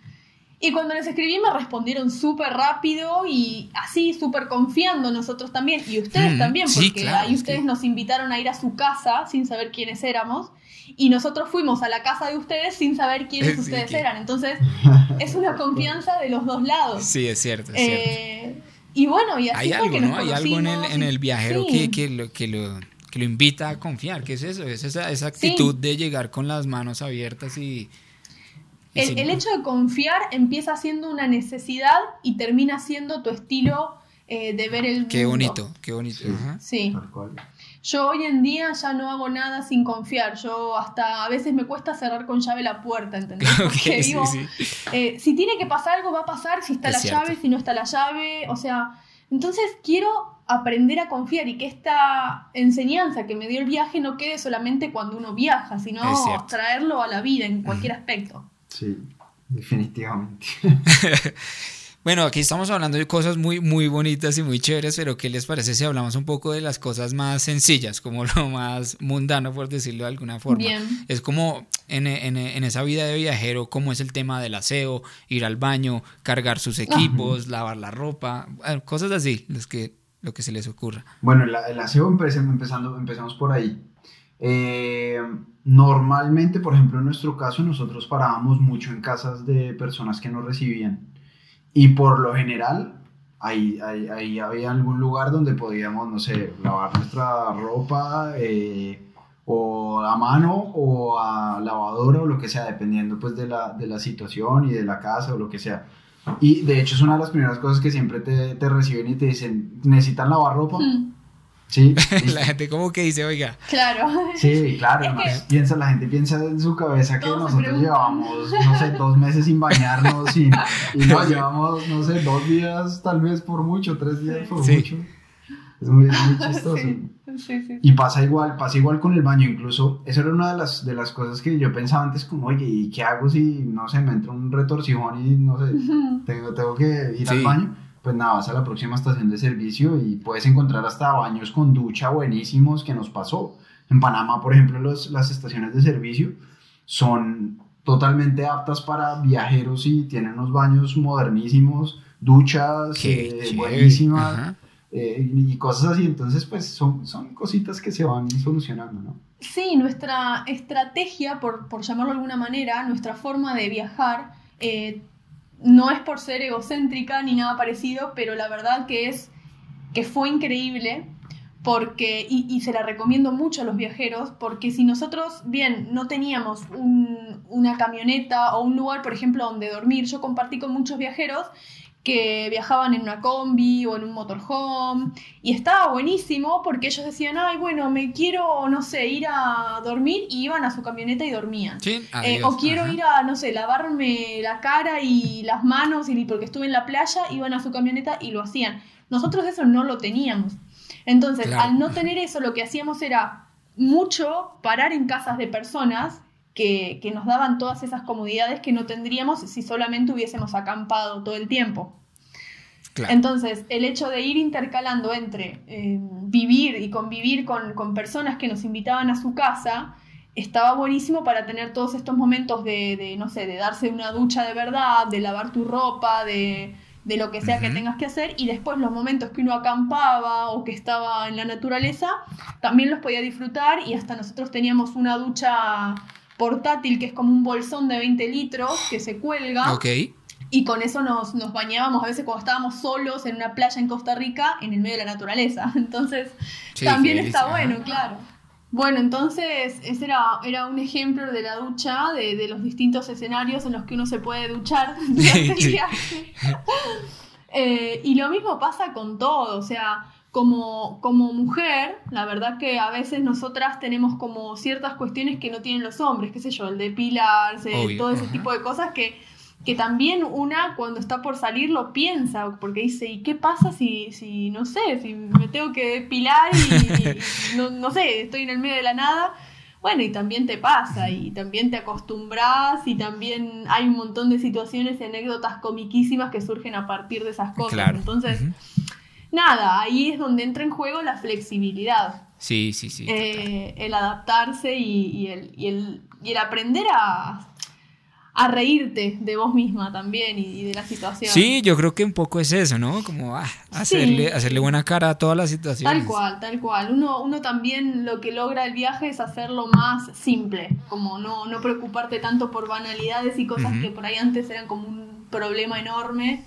Y cuando les escribí me respondieron súper rápido y así, súper confiando nosotros también, y ustedes Mm, también, sí, porque claro, ahí es ustedes que- nos invitaron a ir a su casa sin saber quiénes éramos, y nosotros fuimos a la casa de ustedes sin saber quiénes Sí, ustedes que- eran. Entonces, es una confianza de los dos lados. Sí, es cierto, es cierto. Eh, y bueno, y así Hay fue algo, que nos ¿no? Hay algo en el, en el viajero sí. que, que, lo, que, lo, que lo invita a confiar. ¿Qué es eso? Es esa, esa actitud de llegar con las manos abiertas y... El, hecho de confiar empieza siendo una necesidad y termina siendo tu estilo eh, de ver el mundo. Qué bonito, qué bonito. Sí. ajá. Yo hoy en día ya no hago nada sin confiar. Yo hasta a veces me cuesta cerrar con llave la puerta, ¿entendés? Ok, Porque sí, digo, sí. eh, si tiene que pasar algo, va a pasar, si está Es la cierto. llave, si no está la llave, o sea, entonces quiero aprender a confiar y que esta enseñanza que me dio el viaje no quede solamente cuando uno viaja, sino traerlo a la vida en cualquier aspecto. Sí, definitivamente. Bueno, aquí estamos hablando de cosas muy, muy bonitas y muy chéveres, pero ¿qué les parece si hablamos un poco de las cosas más sencillas, como lo más mundano, por decirlo de alguna forma? Bien. Es como en, en- en esa vida de viajero, como es el tema del aseo, ir al baño, cargar sus equipos, lavar la ropa, cosas así, los que, lo que se les ocurra. Bueno, el, el aseo empecé- empezando, empezamos por ahí. Eh, normalmente, por ejemplo, en nuestro caso, nosotros parábamos mucho en casas de personas que nos recibían. Y por lo general, ahí, ahí, había algún lugar donde podíamos, no sé, lavar nuestra ropa eh, o a mano o a lavadora o lo que sea, dependiendo pues de la, de la situación y de la casa o lo que sea. Y de hecho es una de las primeras cosas que siempre te, te reciben y te dicen, ¿necesitan lavar ropa? Mm, Sí, la gente como que dice, oiga, claro. sí, claro. Es que- piensa, la gente piensa en su cabeza que nosotros llevamos, no sé, dos meses sin bañarnos y, y nos llevamos, no sé, dos días tal vez por mucho, tres días por Sí. mucho. Es muy, muy chistoso. Sí, sí, sí. Y pasa igual, pasa igual con el baño, incluso, eso era una de las, de las cosas que yo pensaba antes, como, oye, ¿y qué hago si, no sé, me entra un retorcijón y, no sé, tengo, tengo que ir al baño? Pues nada, vas a la próxima estación de servicio y puedes encontrar hasta baños con ducha buenísimos que nos pasó. En Panamá, por ejemplo, los- las estaciones de servicio son totalmente aptas para viajeros y tienen unos baños modernísimos, duchas eh, buenísimas eh, y cosas así. Entonces, pues son, son cositas que se van solucionando, ¿no? Sí, nuestra estrategia, por, por llamarlo de alguna manera, nuestra forma de viajar, eh, no es por ser egocéntrica ni nada parecido, pero la verdad que es que fue increíble porque, y, y se la recomiendo mucho a los viajeros, porque si nosotros, bien, no teníamos un- una camioneta o un lugar, por ejemplo, donde dormir, yo compartí con muchos viajeros que viajaban en una combi o en un motorhome y estaba buenísimo porque ellos decían, ay, bueno, me quiero, no sé, ir a dormir y iban a su camioneta y dormían. Sí, Eh, o quiero ajá. ir a, no sé, lavarme la cara y las manos y porque estuve en la playa, iban a su camioneta y lo hacían. Nosotros eso no lo teníamos. Entonces, Claro. al no tener eso, lo que hacíamos era mucho parar en casas de personas que, que nos daban todas esas comodidades que no tendríamos si solamente hubiésemos acampado todo el tiempo. Claro. Entonces, el hecho de ir intercalando entre eh, vivir y convivir con, con personas que nos invitaban a su casa, estaba buenísimo para tener todos estos momentos de, de, no sé, de darse una ducha de verdad, de lavar tu ropa, de, de lo que sea que tengas que hacer, y después los momentos que uno acampaba o que estaba en la naturaleza, también los podía disfrutar y hasta nosotros teníamos una ducha portátil que es como un bolsón de 20 litros que se cuelga. Ok. Y con eso nos, nos bañábamos a veces cuando estábamos solos en una playa en Costa Rica, en el medio de la naturaleza. Entonces, Sí, también está bueno, ajá. claro. Bueno, entonces ese era, era un ejemplo de la ducha, de, de los distintos escenarios en los que uno se puede duchar durante el viaje. Eh, y lo mismo pasa con todo, o sea, como, como mujer, la verdad que a veces nosotras tenemos como ciertas cuestiones que no tienen los hombres, qué sé yo, el depilarse, Obvio, todo ese ajá. tipo de cosas que, que también una cuando está por salir lo piensa, porque dice, ¿y qué pasa si, si no sé, si me tengo que depilar y, y no, no sé, estoy en el medio de la nada? Bueno, y también te pasa, y también te acostumbras, y también hay un montón de situaciones y anécdotas comiquísimas que surgen a partir de esas cosas. Claro. Entonces. Nada, ahí es donde entra en juego la flexibilidad, Sí, sí, sí. eh, el adaptarse y, y el, y, el, y el aprender a, a reírte de vos misma también y, de la situación. Sí, yo creo que un poco es eso, ¿no? Como ah, hacerle, hacerle buena cara a todas las situaciones. Tal cual, tal cual. Uno, uno también lo que logra el viaje es hacerlo más simple, como no, no preocuparte tanto por banalidades y cosas que por ahí antes eran como un problema enorme.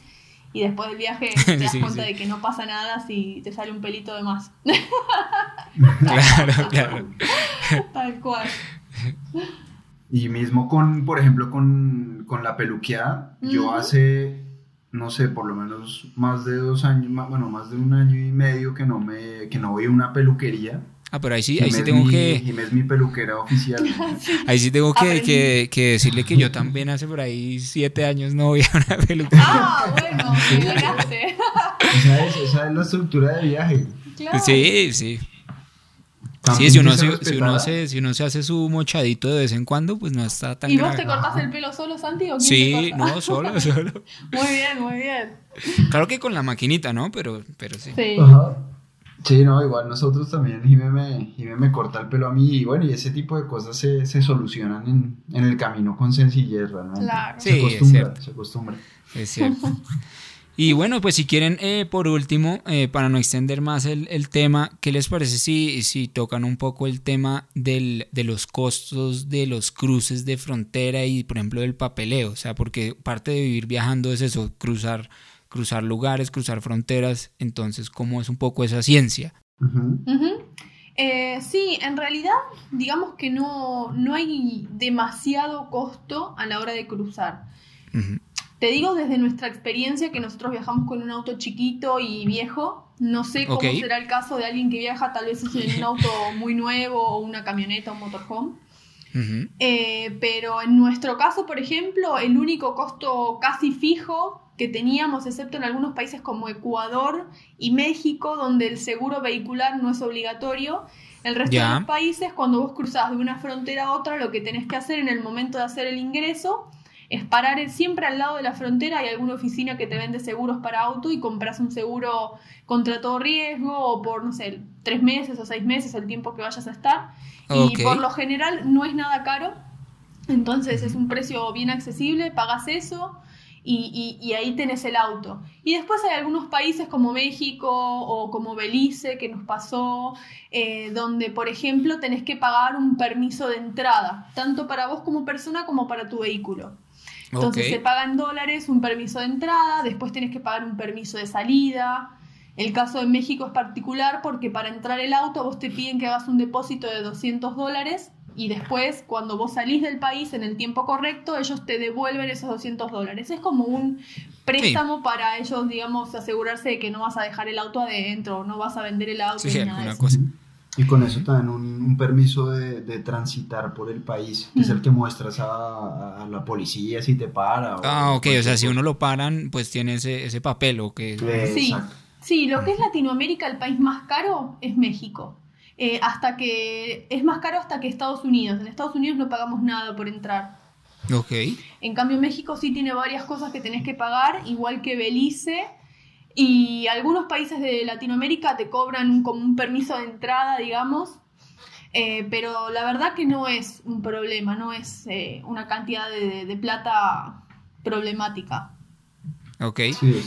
Y después del viaje te das cuenta de que no pasa nada si te sale un pelito de más. claro, claro. Tal cual. Y mismo con, por ejemplo, con, la peluqueada, yo hace, no sé, por lo menos más de dos años, bueno, más de un año y medio que no me, que no voy a una peluquería. Ah, pero ahí sí, ahí sí tengo que... que... es mi peluquera oficial. Ahí sí tengo que, que, decirle que yo también hace por ahí siete años no voy a una peluquería. Ah, bueno, me esa, es, esa es la estructura de viaje. Claro. Sí, sí. Sí, si uno, se, si, uno se, si uno se hace su mochadito de vez en cuando, pues no está tan ¿Y vos te cortas el pelo solo, Santi? ¿o sí, no, solo, solo. muy bien, muy bien. Claro que con la maquinita, ¿no? Pero, pero sí. Sí. Sí, no, igual nosotros también, Jimé me, me corta el pelo a mí y bueno, y ese tipo de cosas se, se solucionan en, en, el camino con sencillez realmente. Claro. Se acostumbra, es cierto. se acostumbra. Es cierto. Y bueno, pues si quieren, eh, por último, eh, para no extender más el, el, tema, ¿qué les parece si, si tocan un poco el tema del, de los costos de los cruces de frontera y, por ejemplo, del papeleo? O sea, porque parte de vivir viajando es eso, cruzar, cruzar lugares, cruzar fronteras. Entonces, ¿cómo es un poco esa ciencia? Eh, sí, en realidad, digamos que no, no hay demasiado costo a la hora de cruzar. Te digo desde nuestra experiencia que nosotros viajamos con un auto chiquito y viejo. No sé cómo será el caso de alguien que viaja tal vez en un auto muy nuevo o una camioneta o un motorhome. Eh, pero en nuestro caso, por ejemplo, el único costo casi fijo que teníamos, excepto en algunos países como Ecuador y México, donde el seguro vehicular no es obligatorio, el resto de los países, cuando vos cruzás de una frontera a otra, lo que tenés que hacer en el momento de hacer el ingreso es parar siempre al lado de la frontera, hay alguna oficina que te vende seguros para auto y compras un seguro contra todo riesgo o por, no sé, tres meses o seis meses, el tiempo que vayas a estar. Y por lo general no es nada caro, entonces es un precio bien accesible, pagas eso. Y, ahí tenés el auto. Y después hay algunos países como México o como Belice que nos pasó, eh, donde por ejemplo tenés que pagar un permiso de entrada, tanto para vos como persona como para tu vehículo. Entonces se pagan dólares un permiso de entrada, después tienes que pagar un permiso de salida. El caso de México es particular porque para entrar el auto vos te piden que hagas un depósito de 200 dólares y después cuando vos salís del país en el tiempo correcto ellos te devuelven esos 200 dólares. Es como un préstamo para ellos, digamos, asegurarse de que no vas a dejar el auto adentro, no vas a vender el auto. Sí, nada cosa. Y con eso también un, permiso de, transitar por el país, que es el que muestras a, la policía si te para. ah, ok, o sea, si uno lo paran, pues tiene ese, ese papel o que... Sí, sí, lo que es Latinoamérica, el país más caro es México. Eh, hasta que es más caro hasta que Estados Unidos. En Estados Unidos no pagamos nada por entrar. Ok. En cambio, México sí tiene varias cosas que tenés que pagar, igual que Belice y algunos países de Latinoamérica te cobran como un permiso de entrada, digamos, eh, pero la verdad que no es un problema, no es eh, una cantidad de, plata problemática. Ok.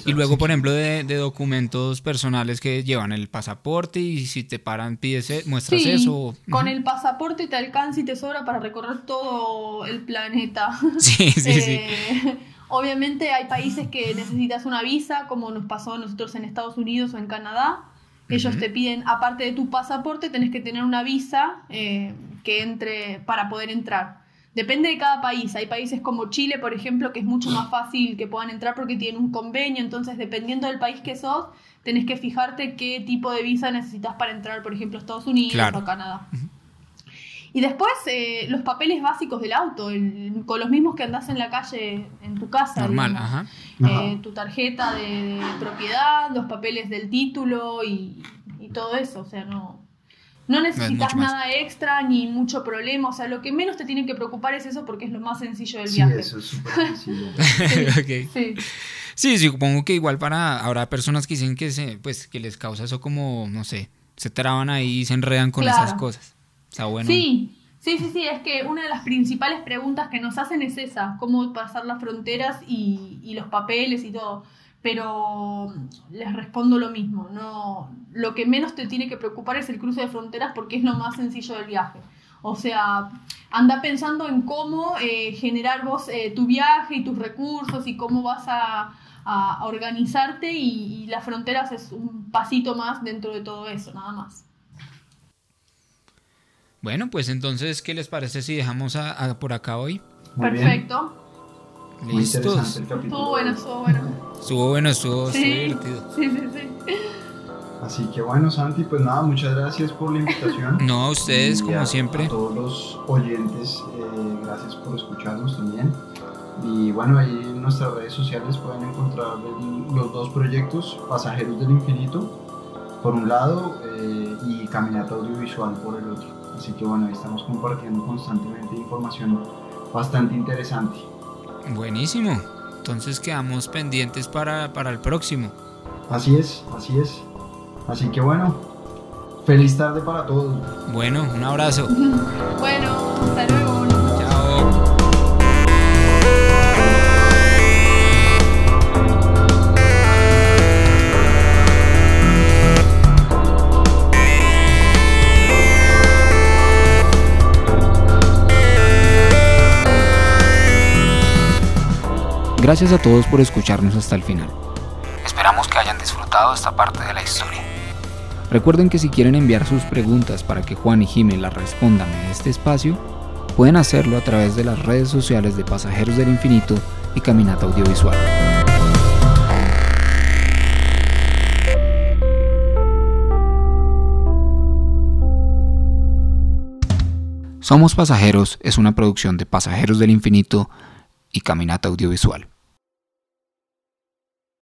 y luego, por ejemplo, de, documentos personales que llevan el pasaporte y si te paran, pides, muestras eso. Con el pasaporte te alcanza y te sobra para recorrer todo el planeta. Sí, sí, sí. Eh, Obviamente hay países que necesitas una visa, como nos pasó a nosotros en Estados Unidos o en Canadá. Ellos te piden, aparte de tu pasaporte, tenés que tener una visa eh, que entre para poder entrar. Depende de cada país. Hay países como Chile, por ejemplo, que es mucho más fácil que puedan entrar porque tienen un convenio. Entonces, dependiendo del país que sos, tenés que fijarte qué tipo de visa necesitas para entrar, por ejemplo, a Estados Unidos o Canadá. Y después eh, los papeles básicos del auto, con los mismos que andás en la calle, en tu casa. Normal, ajá. Eh, tu tarjeta de, propiedad, los papeles del título y, todo eso. O sea, no, no necesitas nada extra ni mucho problema. O sea, lo que menos te tiene que preocupar es eso porque es lo más sencillo del viaje. Sí, eso es súper sencillo. sí, sí. supongo que igual para habrá personas que dicen que se, pues que les causa eso como, no sé, se traban ahí y se enredan con esas cosas. Sí, Sí, sí, sí, es que una de las principales preguntas que nos hacen es esa, cómo pasar las fronteras y, y los papeles y todo. Pero les respondo lo mismo, no, lo que menos te tiene que preocupar es el cruce de fronteras porque es lo más sencillo del viaje. O sea, anda pensando en cómo eh, generar vos eh, tu viaje y tus recursos y cómo vas a, a organizarte y, y las fronteras es un pasito más dentro de todo eso, nada más. Bueno, pues entonces, ¿qué les parece si dejamos a, a por acá hoy? Muy bien. Muy interesante el capítulo. Estuvo bueno, estuvo bueno. Estuvo bueno, estuvo, Sí, divertido. sí, sí, sí. Así que bueno, Santi, pues nada, muchas gracias por la invitación. No, a ustedes, Y como a- siempre. A todos los oyentes, eh, gracias por escucharnos también. Y bueno, ahí en nuestras redes sociales pueden encontrar el- los dos proyectos, Pasajeros del Infinito, por un lado, eh, y Caminata Audiovisual por el otro. Así que bueno, ahí estamos compartiendo constantemente información bastante interesante. Buenísimo. Entonces quedamos pendientes para, para el próximo. Así es, así es. Así que bueno, feliz tarde para todos. Bueno, un abrazo. Bueno, hasta luego. Gracias a todos por escucharnos hasta el final. Esperamos que hayan disfrutado esta parte de la historia. Recuerden que si quieren enviar sus preguntas para que Juan y Jimmy las respondan en este espacio, pueden hacerlo a través de las redes sociales de Pasajeros del Infinito y Caminata Audiovisual. Somos Pasajeros es una producción de Pasajeros del Infinito y Caminata Audiovisual.